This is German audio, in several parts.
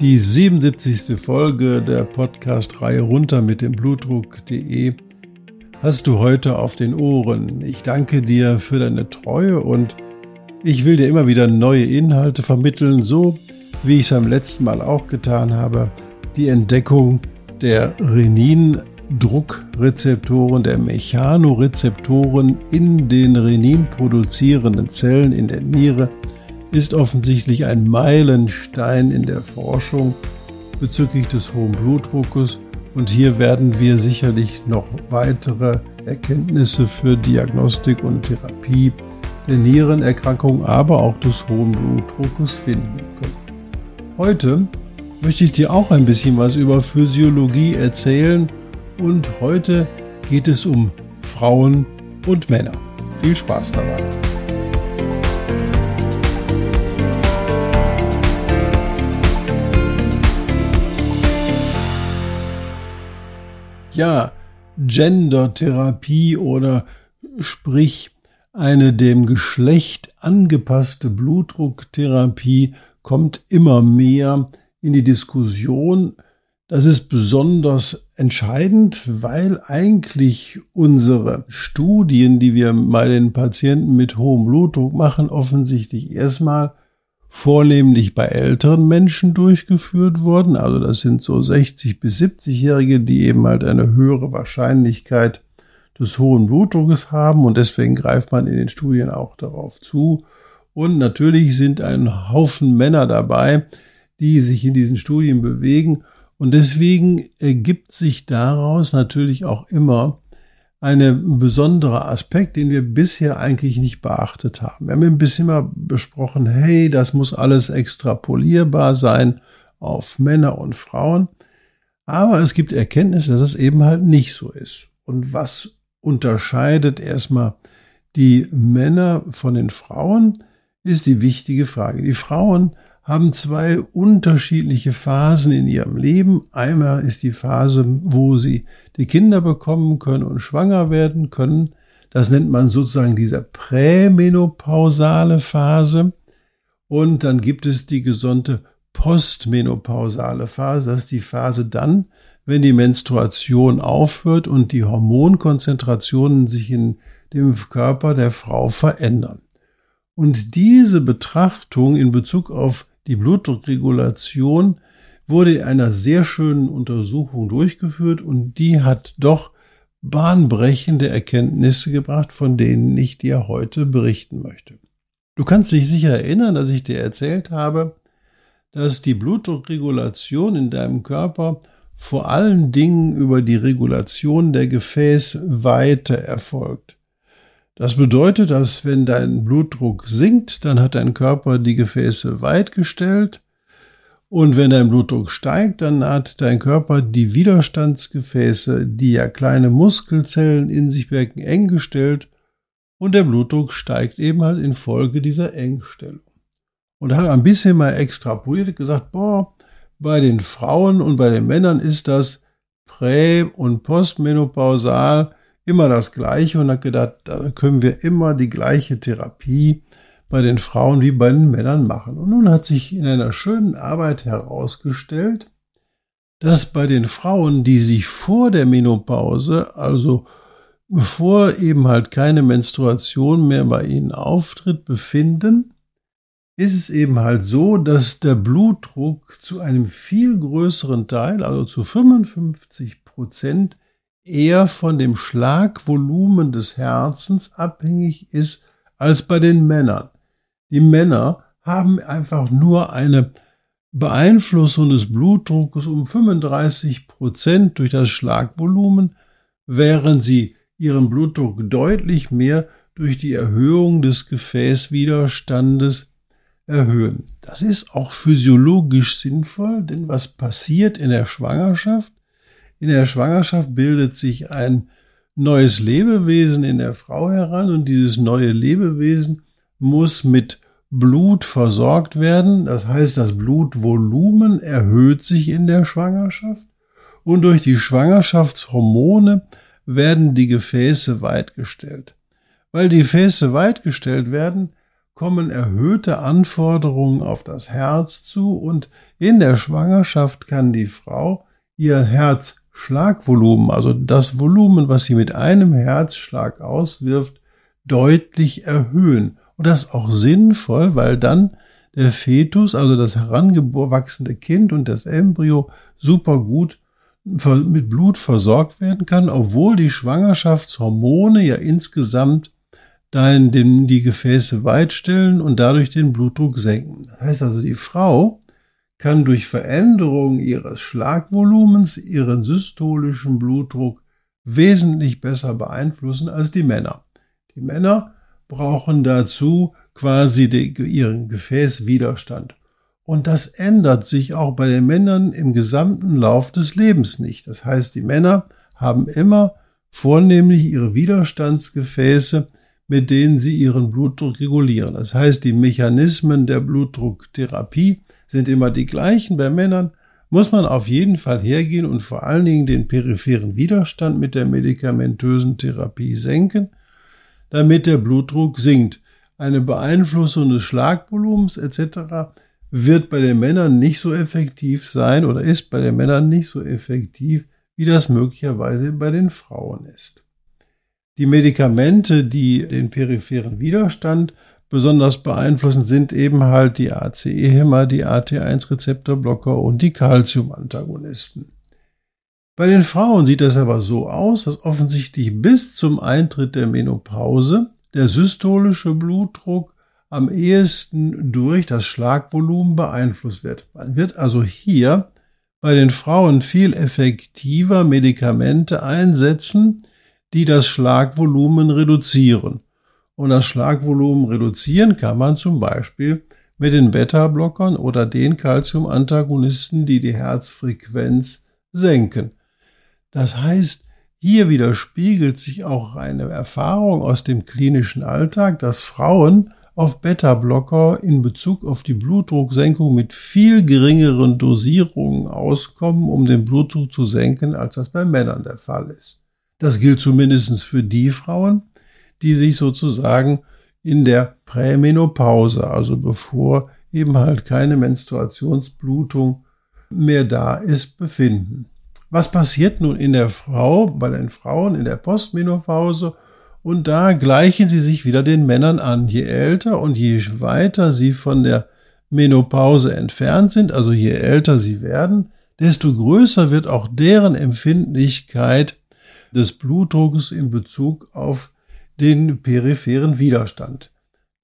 Die 77. Folge der Podcast-Reihe runter mit dem Blutdruck.de hast du heute auf den Ohren. Ich danke dir für deine Treue und ich will dir immer wieder neue Inhalte vermitteln, so wie ich es beim letzten Mal auch getan habe. Die Entdeckung der Renin-Druckrezeptoren, der Mechanorezeptoren in den Renin produzierenden Zellen in der Niere ist offensichtlich ein Meilenstein in der Forschung bezüglich des hohen Blutdruckes und hier werden wir sicherlich noch weitere Erkenntnisse für Diagnostik und Therapie der Nierenerkrankung, aber auch des hohen Blutdruckes finden können. Heute möchte ich dir auch ein bisschen was über Physiologie erzählen und heute geht es um Frauen und Männer. Viel Spaß dabei! Ja, Gendertherapie oder sprich eine dem Geschlecht angepasste Blutdrucktherapie kommt immer mehr in die Diskussion. Das ist besonders entscheidend, weil eigentlich unsere Studien, die wir bei den Patienten mit hohem Blutdruck machen, offensichtlich erstmal vornehmlich bei älteren Menschen durchgeführt worden. Also das sind so 60 bis 70-Jährige, die eben halt eine höhere Wahrscheinlichkeit des hohen Blutdruckes haben und deswegen greift man in den Studien auch darauf zu. Und natürlich sind ein Haufen Männer dabei, die sich in diesen Studien bewegen und deswegen ergibt sich daraus natürlich auch immer ein besonderer Aspekt, den wir bisher eigentlich nicht beachtet haben. Wir haben ein bisschen mal besprochen, hey, das muss alles extrapolierbar sein auf Männer und Frauen. Aber es gibt Erkenntnisse, dass es eben halt nicht so ist. Und was unterscheidet erstmal die Männer von den Frauen, ist die wichtige Frage. Die Frauen haben zwei unterschiedliche Phasen in ihrem Leben. Einmal ist die Phase, wo sie die Kinder bekommen können und schwanger werden können. Das nennt man sozusagen diese prämenopausale Phase. Und dann gibt es die gesunde postmenopausale Phase. Das ist die Phase dann, wenn die Menstruation aufhört und die Hormonkonzentrationen sich in dem Körper der Frau verändern. Und diese Betrachtung in Bezug auf die Blutdruckregulation wurde in einer sehr schönen Untersuchung durchgeführt und die hat doch bahnbrechende Erkenntnisse gebracht, von denen ich dir heute berichten möchte. Du kannst dich sicher erinnern, dass ich dir erzählt habe, dass die Blutdruckregulation in deinem Körper vor allen Dingen über die Regulation der Gefäßweite erfolgt. Das bedeutet, dass wenn dein Blutdruck sinkt, dann hat dein Körper die Gefäße weit gestellt. Und wenn dein Blutdruck steigt, dann hat dein Körper die Widerstandsgefäße, die ja kleine Muskelzellen in sich bergen, eng gestellt. Und der Blutdruck steigt eben halt infolge dieser Engstellung. Und da hat er ein bisschen mal extrapoliert gesagt, boah, bei den Frauen und bei den Männern ist das prä- und postmenopausal immer das Gleiche und hat gedacht, da können wir immer die gleiche Therapie bei den Frauen wie bei den Männern machen. Und nun hat sich in einer schönen Arbeit herausgestellt, dass bei den Frauen, die sich vor der Menopause, also bevor eben halt keine Menstruation mehr bei ihnen auftritt, befinden, ist es eben halt so, dass der Blutdruck zu einem viel größeren Teil, also zu 55 Prozent, eher von dem Schlagvolumen des Herzens abhängig ist als bei den Männern. Die Männer haben einfach nur eine Beeinflussung des Blutdruckes um 35 Prozent durch das Schlagvolumen, während sie ihren Blutdruck deutlich mehr durch die Erhöhung des Gefäßwiderstandes erhöhen. Das ist auch physiologisch sinnvoll, denn was passiert in der Schwangerschaft? In der Schwangerschaft bildet sich ein neues Lebewesen in der Frau heran und dieses neue Lebewesen muss mit Blut versorgt werden. Das heißt, das Blutvolumen erhöht sich in der Schwangerschaft und durch die Schwangerschaftshormone werden die Gefäße weitgestellt. Weil die Gefäße weitgestellt werden, kommen erhöhte Anforderungen auf das Herz zu und in der Schwangerschaft kann die Frau ihr Herzschlagvolumen, also das Volumen, was sie mit einem Herzschlag auswirft, deutlich erhöhen. Und das ist auch sinnvoll, weil dann der Fetus, also das herangewachsene Kind und das Embryo super gut mit Blut versorgt werden kann, obwohl die Schwangerschaftshormone ja insgesamt den, die Gefäße weitstellen und dadurch den Blutdruck senken. Das heißt also, die Frau kann durch Veränderung ihres Schlagvolumens ihren systolischen Blutdruck wesentlich besser beeinflussen als die Männer. Die Männer brauchen dazu quasi die, ihren Gefäßwiderstand. Und das ändert sich auch bei den Männern im gesamten Lauf des Lebens nicht. Das heißt, die Männer haben immer vornehmlich ihre Widerstandsgefäße, mit denen sie ihren Blutdruck regulieren. Das heißt, die Mechanismen der Blutdrucktherapie sind immer die gleichen. Bei Männern muss man auf jeden Fall hergehen und vor allen Dingen den peripheren Widerstand mit der medikamentösen Therapie senken, damit der Blutdruck sinkt. Eine Beeinflussung des Schlagvolumens etc wird bei den Männern nicht so effektiv sein oder ist bei den Männern nicht so effektiv, wie das möglicherweise bei den Frauen ist. Die Medikamente, die den peripheren Widerstand besonders beeinflussen, sind eben halt die ACE-Hämmer, die AT1-Rezeptorblocker und die Calcium-Antagonisten. Bei den Frauen sieht das aber so aus, dass offensichtlich bis zum Eintritt der Menopause der systolische Blutdruck am ehesten durch das Schlagvolumen beeinflusst wird. Man wird also hier bei den Frauen viel effektiver Medikamente einsetzen, die das Schlagvolumen reduzieren. Und das Schlagvolumen reduzieren kann man zum Beispiel mit den Beta-Blockern oder den Calcium-Antagonisten, die die Herzfrequenz senken. Das heißt, hier widerspiegelt sich auch eine Erfahrung aus dem klinischen Alltag, dass Frauen auf Beta-Blocker in Bezug auf die Blutdrucksenkung mit viel geringeren Dosierungen auskommen, um den Blutdruck zu senken, als das bei Männern der Fall ist. Das gilt zumindest für die Frauen, die sich sozusagen in der Prämenopause, also bevor eben halt keine Menstruationsblutung mehr da ist, befinden. Was passiert nun in der Frau, bei den Frauen in der Postmenopause und da gleichen sie sich wieder den Männern an. Je älter und je weiter sie von der Menopause entfernt sind, also je älter sie werden, desto größer wird auch deren Empfindlichkeit des Blutdrucks in Bezug auf den peripheren Widerstand.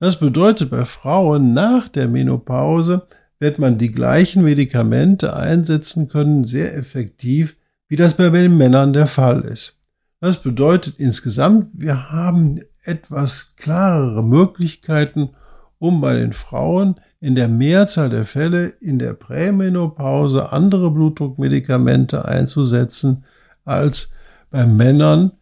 Das bedeutet, bei Frauen nach der Menopause wird man die gleichen Medikamente einsetzen können, sehr effektiv, wie das bei den Männern der Fall ist. Das bedeutet insgesamt, wir haben etwas klarere Möglichkeiten, um bei den Frauen in der Mehrzahl der Fälle in der Prämenopause andere Blutdruckmedikamente einzusetzen als bei Männern,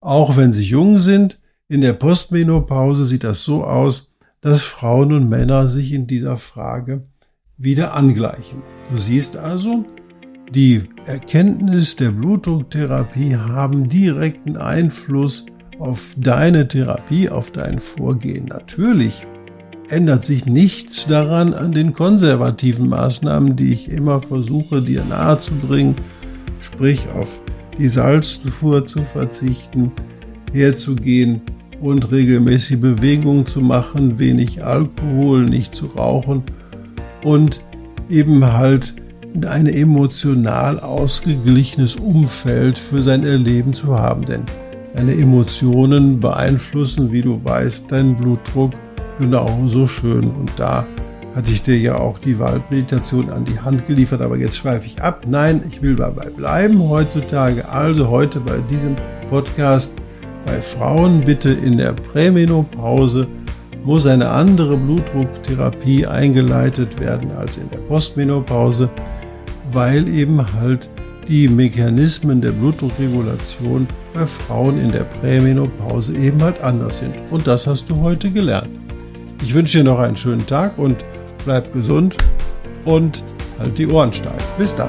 auch wenn sie jung sind. In der Postmenopause sieht das so aus, dass Frauen und Männer sich in dieser Frage wieder angleichen. Du siehst also, die Erkenntnis der Blutdrucktherapie haben direkten Einfluss auf deine Therapie, auf dein Vorgehen. Natürlich ändert sich nichts daran an den konservativen Maßnahmen, die ich immer versuche dir nahezubringen, sprich auf die Salzzufuhr zu verzichten, herzugehen und regelmäßig Bewegung zu machen, wenig Alkohol, nicht zu rauchen und eben halt ein emotional ausgeglichenes Umfeld für sein Erleben zu haben. Denn deine Emotionen beeinflussen, wie du weißt, deinen Blutdruck genauso schön. Und da hatte ich dir ja auch die Waldmeditation an die Hand geliefert, aber jetzt schweife ich ab. Nein, ich will dabei bleiben heutzutage. Also heute bei diesem Podcast bei Frauen bitte in der Prämenopause muss eine andere Blutdrucktherapie eingeleitet werden als in der Postmenopause weil eben halt die Mechanismen der Blutdruckregulation bei Frauen in der Prämenopause eben halt anders sind. Und das hast du heute gelernt. Ich wünsche dir noch einen schönen Tag und bleib gesund und halt die Ohren steif. Bis dann.